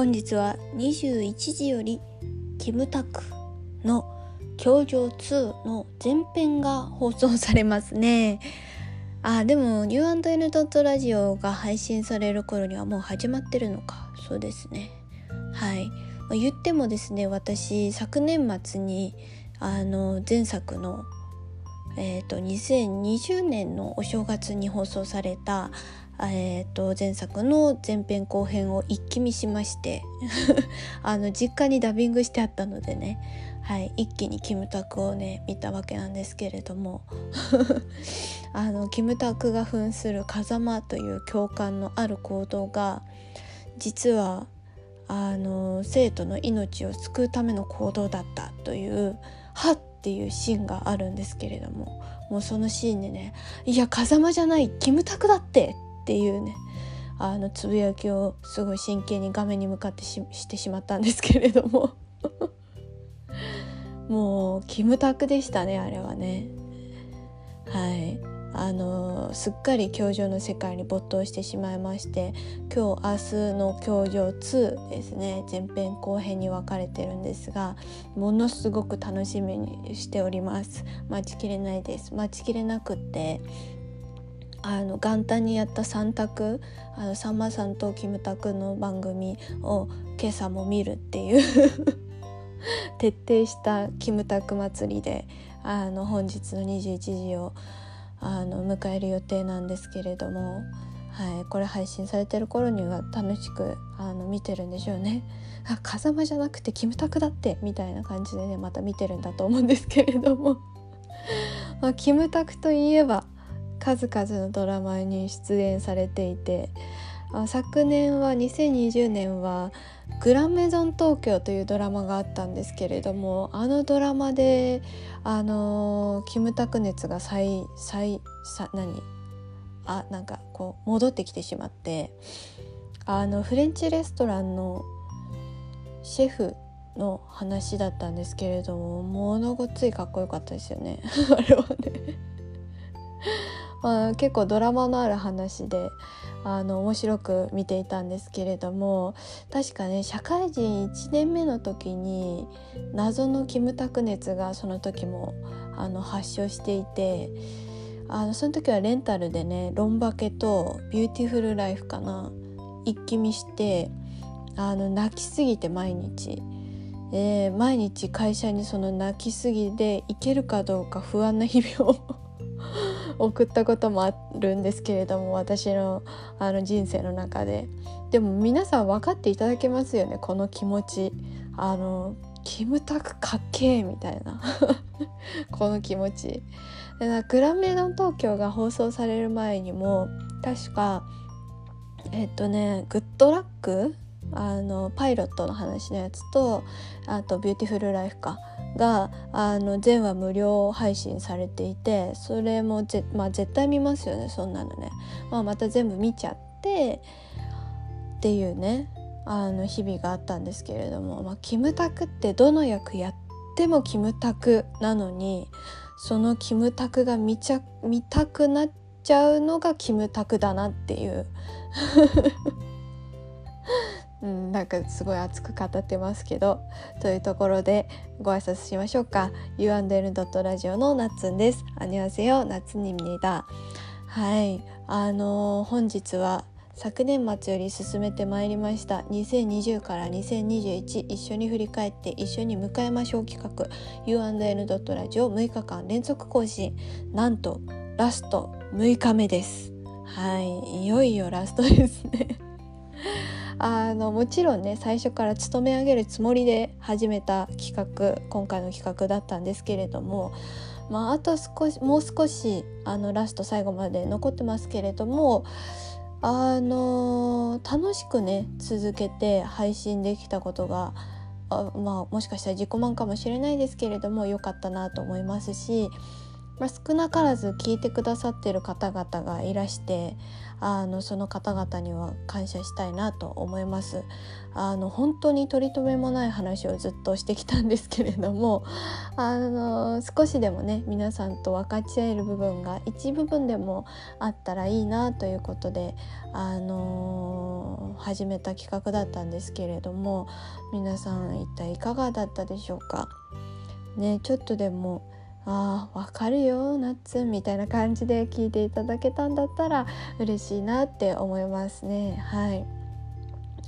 本日は21時よりキムタクの教場2の前編が放送されますね。あでも U&N. ラジオが配信される頃にはもう始まってるのか。そうですね。はい。言ってもですね私昨年末にあの前作のえーと、2020年のお正月に放送された、えーと、前作の前編後編を一気見しまして あの実家にダビングしてあったのでね、はい、一気にキムタクをね見たわけなんですけれども あのキムタクが扮する風間という教官のある行動が実はあの生徒の命を救うための行動だったというはっっていうシーンがあるんですけれどももうそのシーンでね「いや風間じゃないキムタクだって!」っていうねあのつぶやきをすごい真剣に画面に向かってしてしまったんですけれども。もうキムタクでしたねあれはね。はい。あのすっかり教場の世界に没頭してしまいまして今日明日の教場2ですね前編後編に分かれてるんですがものすごく楽しみにしております。待ちきれないです。待ちきれなくってあの元旦にやった3択あのさんまさんとキムタクの番組を今朝も見るっていう 徹底したキムタク祭りであの本日の21時をあの迎える予定なんですけれども、はい、これ配信されてる頃には楽しくあの見てるんでしょうね。あ風間じゃなくてキムタクだってみたいな感じでねまた見てるんだと思うんですけれども まあ、キムタクといえば数々のドラマに出演されていて昨年は2020年は「グランメゾン東京」というドラマがあったんですけれどもあのドラマであのキムタク熱が再再さ何？あなんかこう戻ってきてしまってあのフレンチレストランのシェフの話だったんですけれどもものごっついかっこよかったですよね。あれはね。まあ、結構ドラマのある話であの面白く見ていたんですけれども確かね社会人1年目の時に謎のキムタク熱がその時もあの発症していてあのその時はレンタルでね「ロンバケ」と「ビューティフルライフ」かな一気見してあの泣きすぎて毎日。えー、毎日会社にその泣きすぎで行けるかどうか不安な日々を 送ったこともあるんですけれども私のあの人生の中で。でも皆さん分かっていただけますよねこの気持ち。あのキムタクかっけえみたいな。この気持ち。でグランメゾン東京が放送される前にも確かえっとねグッドラック？あのパイロットの話のやつとあと「ビューティフルライフか」があの全話無料配信されていてそれもぜ、まあ、絶対見ますよねそんなのね、まあ、また全部見ちゃってっていうねあの日々があったんですけれども、まあ、キムタクってどの役やってもキムタクなのにそのキムタクが見ちゃ見たくなっちゃうのがキムタクだなっていう。うん、なんかすごい熱く語ってますけどというところでご挨拶しましょうか。U&N ドットラジオのなっつんです。あにわせよなつにみねだはい。あのー、本日は昨年末より進めてまいりました。2020から2021一緒に振り返って一緒に迎えましょう企画。U&N ドットラジオ6日間連続更新。なんとラスト6日目です。はい。いよいよラストですね。あのもちろんね最初から勤め上げるつもりで始めた企画今回の企画だったんですけれども、まあ、あと少しもう少しあのラスト最後まで残ってますけれどもあの楽しくね続けて配信できたことがあまあもしかしたら自己満かもしれないですけれども良かったなと思いますしまあ、少なからず聞いてくださってる方々がいらしてあのその方々には感謝したいなと思います。あの本当に取り留めもない話をずっとしてきたんですけれどもあの少しでもね皆さんと分かち合える部分が一部分でもあったらいいなということであの始めた企画だったんですけれども皆さん一体いかがだったでしょうか？ねちょっとでもああ分かるよナッツみたいな感じで聞いていただけたんだったら嬉しいなって思いますね。はい。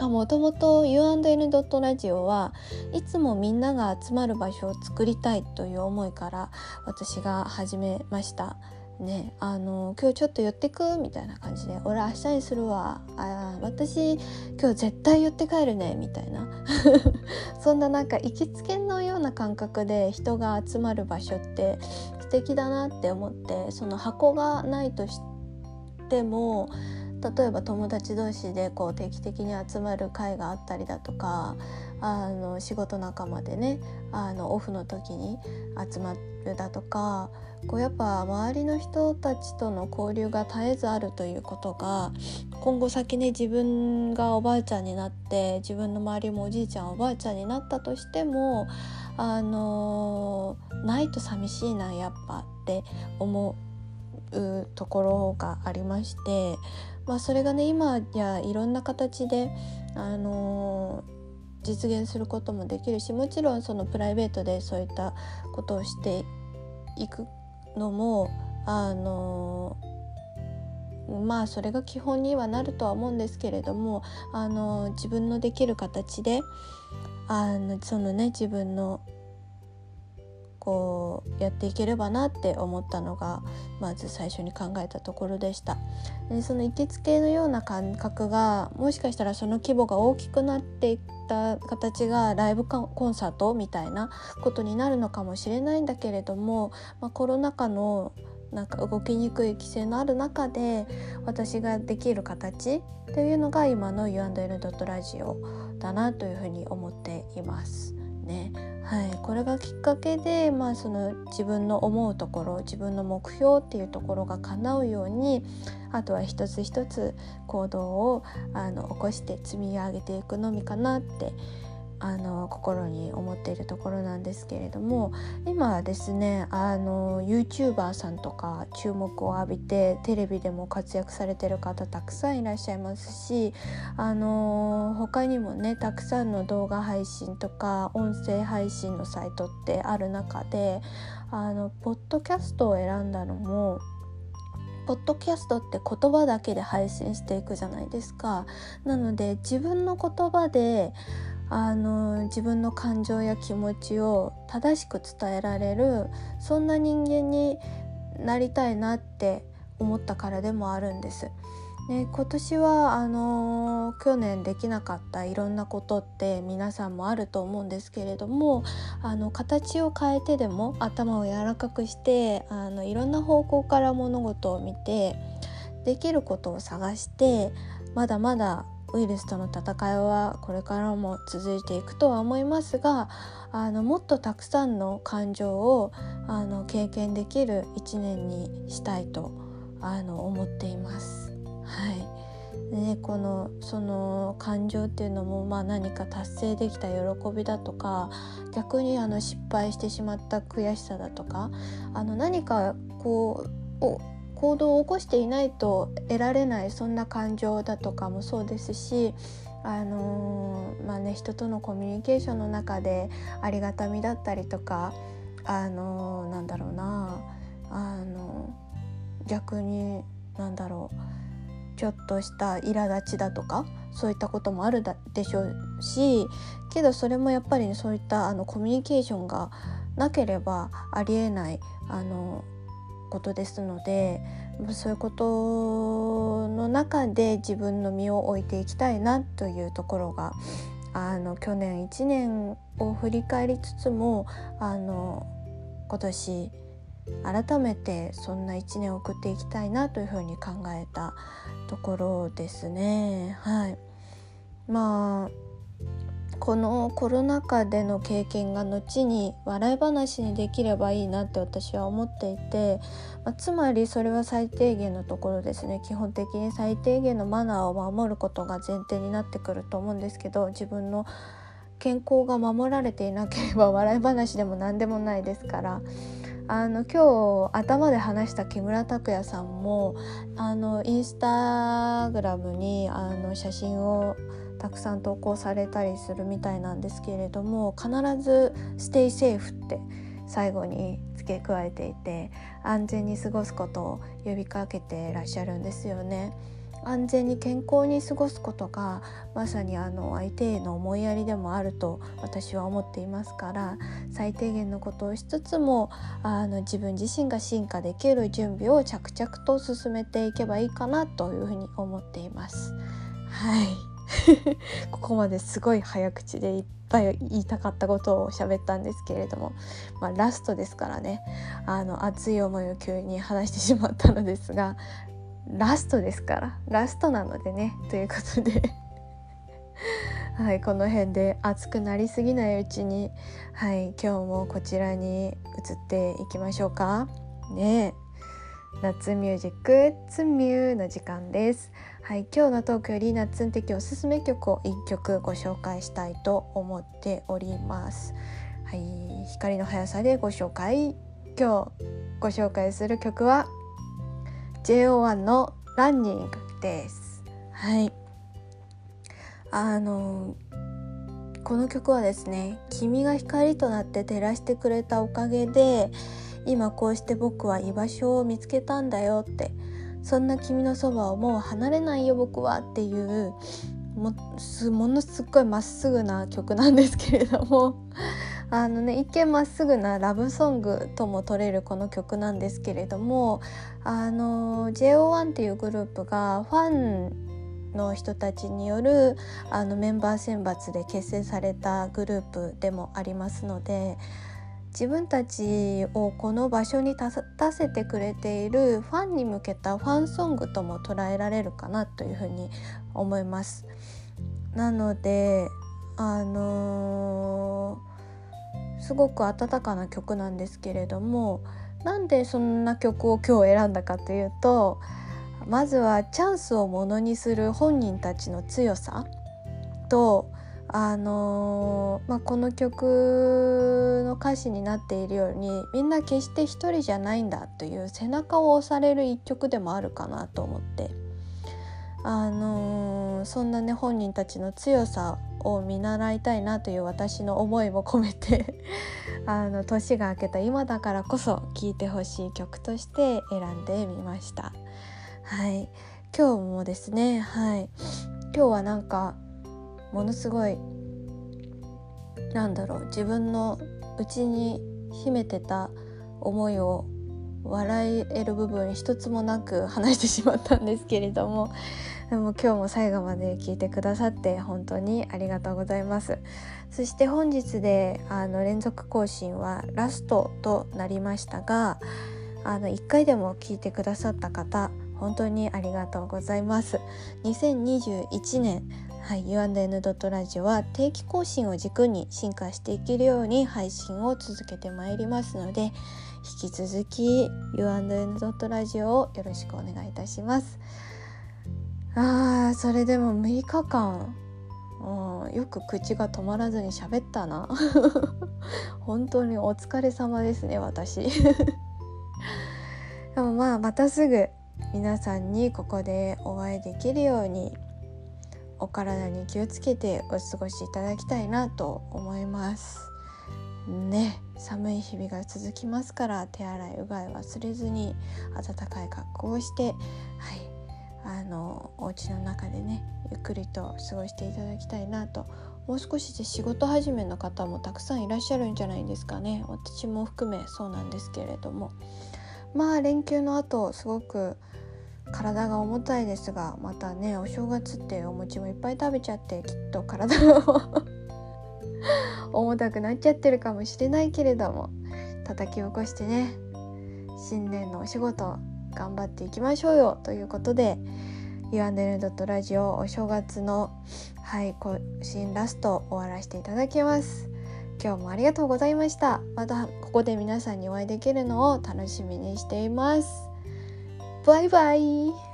もともと U&N ドットラジオはいつもみんなが集まる場所を作りたいという思いから私が始めました。ねあの今日ちょっと寄ってく？みたいな感じで俺明日にするわ。あ私今日絶対寄って帰るね。みたいな。そんななんか行きつけのような感覚で人が集まる場所って素敵だなって思ってその箱がないとしても例えば友達同士でこう定期的に集まる会があったりだとかあの仕事仲間でねあのオフの時に集まるだとかこうやっぱ周りの人たちとの交流が絶えずあるということが今後先ね自分がおばあちゃんになって自分の周りもおじいちゃんおばあちゃんになったとしてもあのないと寂しいなやっぱって思うところがありまして、まあ、それがね今やいろんな形であの実現することもできるしもちろんそのプライベートでそういったことをしていくのもあのまあそれが基本にはなるとは思うんですけれどもあの自分のできる形であのそのね自分のこうやっていければなって思ったのがまず最初に考えたところでした。でその行きつけのような感覚がもしかしたらその規模が大きくなっていった形がライブコンサートみたいなことになるのかもしれないんだけれども、まあ、コロナ禍のなんか動きにくい規制のある中で私ができる形というのが今の U&N.RAGIO だなというふうに思っています。ねはい、これがきっかけで、まあ、その自分の思うところ自分の目標っていうところが叶うようにあとは一つ一つ行動をあの起こして積み上げていくのみかなってあの心に思っているところなんですけれども今はですねあの YouTuber さんとか注目を浴びてテレビでも活躍されてる方たくさんいらっしゃいますしあの他にもねたくさんの動画配信とか音声配信のサイトってある中であのポッドキャストを選んだのもポッドキャストって言葉だけで配信していくじゃないですか。なので自分の言葉であの自分の感情や気持ちを正しく伝えられるそんな人間になりたいなって思ったからでもあるんです。ね、今年はあの去年できなかったいろんなことって皆さんもあると思うんですけれどもあの形を変えてでも頭を柔らかくしてあのいろんな方向から物事を見てできることを探してまだまだウイルスとの戦いはこれからも続いていくとは思いますがあのもっとたくさんの感情をあの経験できる一年にしたいとあの思っています。はいね、このその感情っていうのも、まあ、何か達成できた喜びだとか逆にあの失敗してしまった悔しさだとかあの何かこう行動を起こしていないと得られないそんな感情だとかもそうですしあのー、まあね人とのコミュニケーションの中でありがたみだったりとかあのー、なんだろうなあのー、逆になんだろうちょっとした苛立ちだとかそういったこともあるでしょうしけどそれもやっぱりねそういったあのコミュニケーションがなければありえないあのことですのでそういうことの中で自分の身を置いていきたいなというところがあの去年1年を振り返りつつもあの今年改めてそんな1年を送っていきたいなというふうに考えたところですね。はい、まあこのコロナ禍での経験が後に笑い話にできればいいなって私は思っていて、まあ、つまりそれは最低限のところですね。基本的に最低限のマナーを守ることが前提になってくると思うんですけど自分の健康が守られていなければ 笑い話でも何でもないですから。あの今日頭で話した木村拓哉さんもあのインスタグラムにあの写真をたくさん投稿されたりするみたいなんですけれども必ず「ステイセーフ」って最後に付け加えていて安全に過ごすことを呼びかけてらっしゃるんですよね。安全に健康に過ごすことがまさにあの相手への思いやりでもあると私は思っていますから最低限のことをしつつもあの自分自身が進化できる準備を着々と進めていけばいいかなというふうに思っています。はい ここまですごい早口でいっぱい言いたかったことを喋ったんですけれども、まあ、ラストですからね。あの熱い思いを急に話してしまったのですがラストですからラストなのでねということで。はいこの辺で熱くなりすぎないうちにはい今日もこちらに移っていきましょうか。ね夏ミュージックツミューの時間です。はい今日のトークより夏的おすすめ曲を1曲ご紹介したいと思っております。はい光の速さでご紹介今日ご紹介する曲は JO1 のランニングです。はい。あのこの曲はですね君が光となって照らしてくれたおかげで今こうして僕は居場所を見つけたんだよってそんな君のそばをもう離れないよ僕はっていうものすっごいまっすぐな曲なんですけれども あのね一見まっすぐなラブソングとも取れるこの曲なんですけれどもあの JO1 っていうグループがファンの人たちによるあのメンバー選抜で結成されたグループでもありますので自分たちをこの場所に立たせてくれているファンに向けたファンソングとも捉えられるかなというふうに思います。なのであのーすごく温かな曲なんですけれどもなんでそんな曲を今日選んだかというとまずはチャンスをものにする本人たちの強さとあのー、まあ、この曲の歌詞になっているようにみんな決して一人じゃないんだという背中を押される一曲でもあるかなと思って。あのー、そんなね本人たちの強さを見習いたいなという私の思いも込めて あの年が明けた今だからこそ聴いてほしい曲として選んでみました。はい。今日もですねはい。今日はなんかものすごいなんだろう自分の内に秘めてた思いを笑える部分一つもなく話してしまったんですけれどもでも今日も最後まで聞いてくださって本当にありがとうございます。そして本日であの連続更新はラストとなりましたがあの1回でも聞いてくださった方本当にありがとうございます。2021年はい、U&N ラジオは定期更新を軸に進化していけるように配信を続けてまいりますので引き続き U&N ラジオをよろしくお願いいたします。あーそれでも6日間。うんよく口が止まらずに喋ったな。本当にお疲れ様ですね私。でもまあまたすぐ皆さんにここでお会いできるようにお体に気をつけてお過ごしいただきたいなと思います。ね寒い日々が続きますから手洗いうがい忘れずに暖かい格好をしてはいあのお家の中でねゆっくりと過ごしていただきたいなと。もう少しで仕事始めの方もたくさんいらっしゃるんじゃないですかね。私も含めそうなんですけれども。まあ連休の後すごく体が重たいですがまたねお正月ってお餅もいっぱい食べちゃってきっと体が 重たくなっちゃってるかもしれないけれども叩き起こしてね新年のお仕事頑張っていきましょうよということでユアンデルドットラジオお正月のはい更新ラスト終わらせていただきます。今日もありがとうございました。またここで皆さんにお会いできるのを楽しみにしています。バイバイ